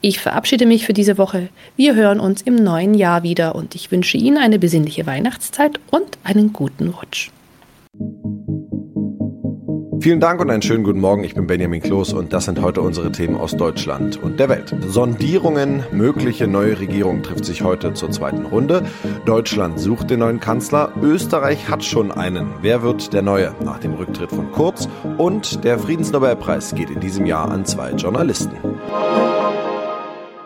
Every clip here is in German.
Ich verabschiede mich für diese Woche. Wir hören uns im neuen Jahr wieder und ich wünsche Ihnen eine besinnliche Weihnachtszeit und einen guten Rutsch. Vielen Dank und einen schönen guten Morgen. Ich bin Benjamin Kloß und das sind heute unsere Themen aus Deutschland und der Welt. Sondierungen, mögliche neue Regierung trifft sich heute zur zweiten Runde. Deutschland sucht den neuen Kanzler. Österreich hat schon einen. Wer wird der neue nach dem Rücktritt von Kurz? Und der Friedensnobelpreis geht in diesem Jahr an zwei Journalisten.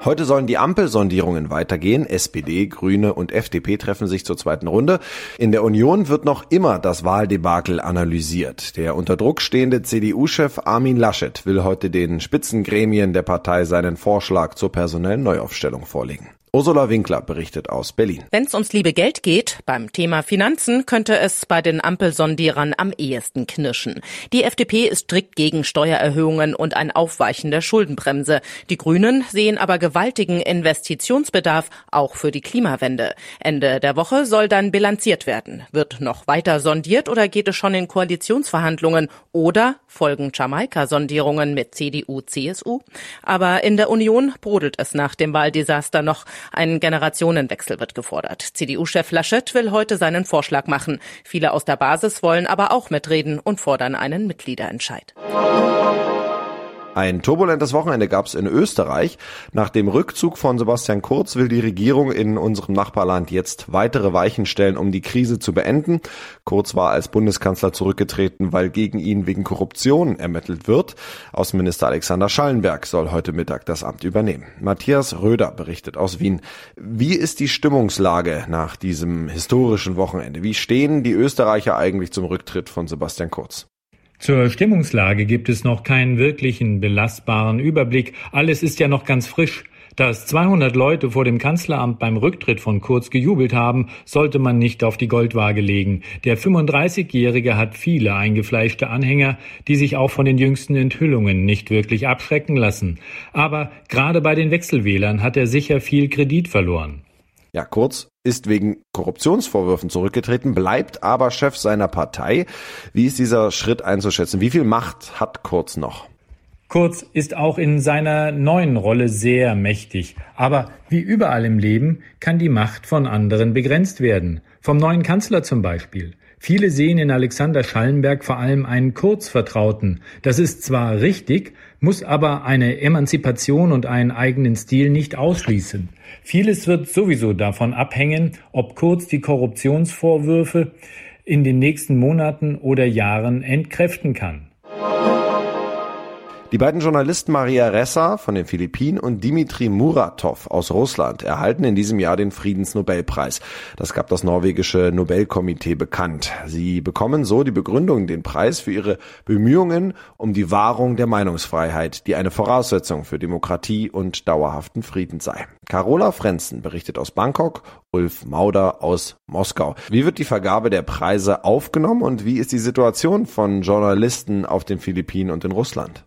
Heute sollen die Ampelsondierungen weitergehen. SPD, Grüne und FDP treffen sich zur zweiten Runde. In der Union wird noch immer das Wahldebakel analysiert. Der unter Druck stehende CDU-Chef Armin Laschet will heute den Spitzengremien der Partei seinen Vorschlag zur personellen Neuaufstellung vorlegen. Ursula Winkler berichtet aus Berlin. Wenn es ums liebe Geld geht, beim Thema Finanzen könnte es bei den Ampelsondierern am ehesten knirschen. Die FDP ist strikt gegen Steuererhöhungen und ein Aufweichen der Schuldenbremse. Die Grünen sehen aber gewaltigen Investitionsbedarf auch für die Klimawende. Ende der Woche soll dann bilanziert werden. Wird noch weiter sondiert oder geht es schon in Koalitionsverhandlungen oder folgen Jamaika-Sondierungen mit CDU, CSU? Aber in der Union brodelt es nach dem Wahldesaster noch. Ein Generationenwechsel wird gefordert. CDU-Chef Laschet will heute seinen Vorschlag machen. Viele aus der Basis wollen aber auch mitreden und fordern einen Mitgliederentscheid. Ein turbulentes Wochenende gab es in Österreich. Nach dem Rückzug von Sebastian Kurz will die Regierung in unserem Nachbarland jetzt weitere Weichen stellen, um die Krise zu beenden. Kurz war als Bundeskanzler zurückgetreten, weil gegen ihn wegen Korruption ermittelt wird. Außenminister Alexander Schallenberg soll heute Mittag das Amt übernehmen. Matthias Röder berichtet aus Wien. Wie ist die Stimmungslage nach diesem historischen Wochenende? Wie stehen die Österreicher eigentlich zum Rücktritt von Sebastian Kurz? Zur Stimmungslage gibt es noch keinen wirklichen belastbaren Überblick. Alles ist ja noch ganz frisch. Dass 200 Leute vor dem Kanzleramt beim Rücktritt von Kurz gejubelt haben, sollte man nicht auf die Goldwaage legen. Der 35-Jährige hat viele eingefleischte Anhänger, die sich auch von den jüngsten Enthüllungen nicht wirklich abschrecken lassen. Aber gerade bei den Wechselwählern hat er sicher viel Kredit verloren. Ja, Kurz ist wegen Korruptionsvorwürfen zurückgetreten, bleibt aber Chef seiner Partei. Wie ist dieser Schritt einzuschätzen? Wie viel Macht hat Kurz noch? Kurz ist auch in seiner neuen Rolle sehr mächtig. Aber wie überall im Leben kann die Macht von anderen begrenzt werden. Vom neuen Kanzler zum Beispiel. Viele sehen in Alexander Schallenberg vor allem einen Kurzvertrauten. Das ist zwar richtig, muss aber eine Emanzipation und einen eigenen Stil nicht ausschließen. Vieles wird sowieso davon abhängen, ob Kurz die Korruptionsvorwürfe in den nächsten Monaten oder Jahren entkräften kann. Die beiden Journalisten Maria Ressa von den Philippinen und Dimitri Muratov aus Russland erhalten in diesem Jahr den Friedensnobelpreis. Das gab das norwegische Nobelkomitee bekannt. Sie bekommen so die Begründung den Preis für ihre Bemühungen um die Wahrung der Meinungsfreiheit, die eine Voraussetzung für Demokratie und dauerhaften Frieden sei. Carola Frenzen berichtet aus Bangkok, Ulf Mauder aus Moskau. Wie wird die Vergabe der Preise aufgenommen und wie ist die Situation von Journalisten auf den Philippinen und in Russland?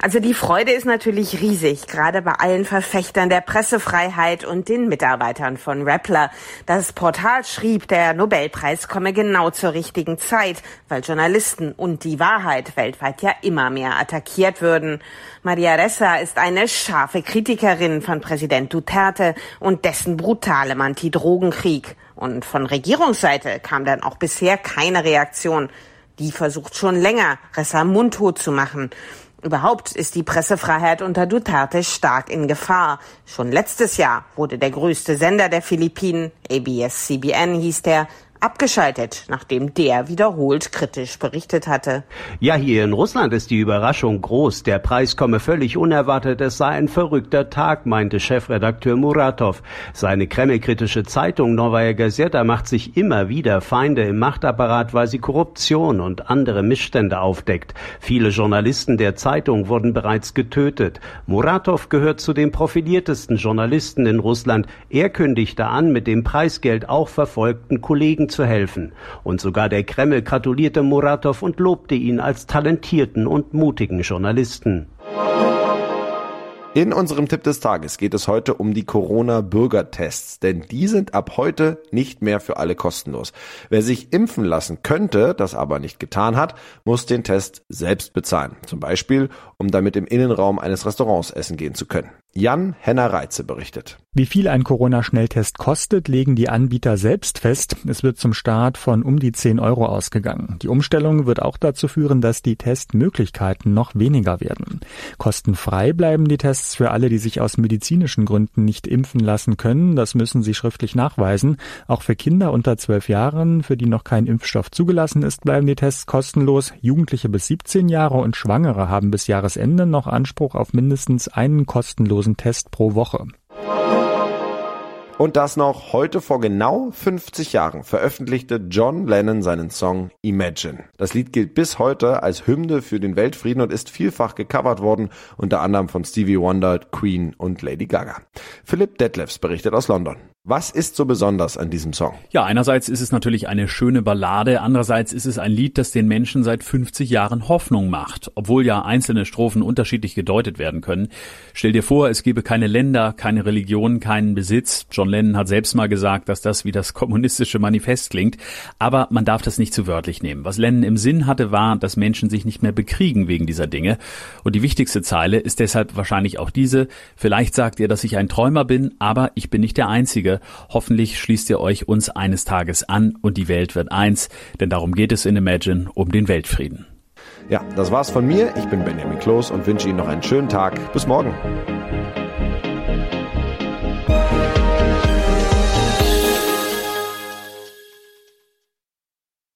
Also die Freude ist natürlich riesig, gerade bei allen Verfechtern der Pressefreiheit und den Mitarbeitern von Rappler. Das Portal schrieb, der Nobelpreis komme genau zur richtigen Zeit, weil Journalisten und die Wahrheit weltweit ja immer mehr attackiert würden. Maria Ressa ist eine scharfe Kritikerin von Präsident Duterte und dessen brutalem Anti-Drogenkrieg. Und von Regierungsseite kam dann auch bisher keine Reaktion. Die versucht schon länger, Ressa mundtot zu machen. Überhaupt ist die Pressefreiheit unter Duterte stark in Gefahr. Schon letztes Jahr wurde der größte Sender der Philippinen, ABS-CBN hieß der, abgeschaltet, nachdem der wiederholt kritisch berichtet hatte. Ja, hier in Russland ist die Überraschung groß. Der Preis komme völlig unerwartet. Es sei ein verrückter Tag, meinte Chefredakteur Muratov. Seine kremlkritische Zeitung Novaya Gazeta macht sich immer wieder Feinde im Machtapparat, weil sie Korruption und andere Missstände aufdeckt. Viele Journalisten der Zeitung wurden bereits getötet. Muratov gehört zu den profiliertesten Journalisten in Russland. Er kündigte an, mit dem Preisgeld auch verfolgten Kollegen zu helfen. Und sogar der Kreml gratulierte Muratow und lobte ihn als talentierten und mutigen Journalisten. In unserem Tipp des Tages geht es heute um die Corona-Bürgertests, denn die sind ab heute nicht mehr für alle kostenlos. Wer sich impfen lassen könnte, das aber nicht getan hat, muss den Test selbst bezahlen. Zum Beispiel, um damit im Innenraum eines Restaurants essen gehen zu können. Jan Henner Reitze berichtet. Wie viel ein Corona-Schnelltest kostet, legen die Anbieter selbst fest. Es wird zum Start von um die 10 Euro ausgegangen. Die Umstellung wird auch dazu führen, dass die Testmöglichkeiten noch weniger werden. Kostenfrei bleiben die Tests für alle, die sich aus medizinischen Gründen nicht impfen lassen können. Das müssen sie schriftlich nachweisen. Auch für Kinder unter 12 Jahren, für die noch kein Impfstoff zugelassen ist, bleiben die Tests kostenlos. Jugendliche bis 17 Jahre und Schwangere haben bis Jahresende noch Anspruch auf mindestens einen kostenlosen kostenlosen Test pro Woche. Und das noch heute vor genau 50 Jahren veröffentlichte John Lennon seinen Song Imagine. Das Lied gilt bis heute als Hymne für den Weltfrieden und ist vielfach gecovert worden, unter anderem von Stevie Wonder, Queen und Lady Gaga. Philipp Detlefs berichtet aus London. Was ist so besonders an diesem Song? Ja, einerseits ist es natürlich eine schöne Ballade, andererseits ist es ein Lied, das den Menschen seit 50 Jahren Hoffnung macht, obwohl ja einzelne Strophen unterschiedlich gedeutet werden können. Stell dir vor, es gebe keine Länder, keine Religion, keinen Besitz. John Lennon hat selbst mal gesagt, dass das wie das kommunistische Manifest klingt, aber man darf das nicht zu wörtlich nehmen. Was Lennon im Sinn hatte, war, dass Menschen sich nicht mehr bekriegen wegen dieser Dinge. Und die wichtigste Zeile ist deshalb wahrscheinlich auch diese. Vielleicht sagt ihr, dass ich ein Träumer bin, aber ich bin nicht der Einzige. Hoffentlich schließt ihr euch uns eines Tages an und die Welt wird eins, denn darum geht es in Imagine, um den Weltfrieden. Ja, das war's von mir. Ich bin Benjamin Kloß und wünsche Ihnen noch einen schönen Tag. Bis morgen.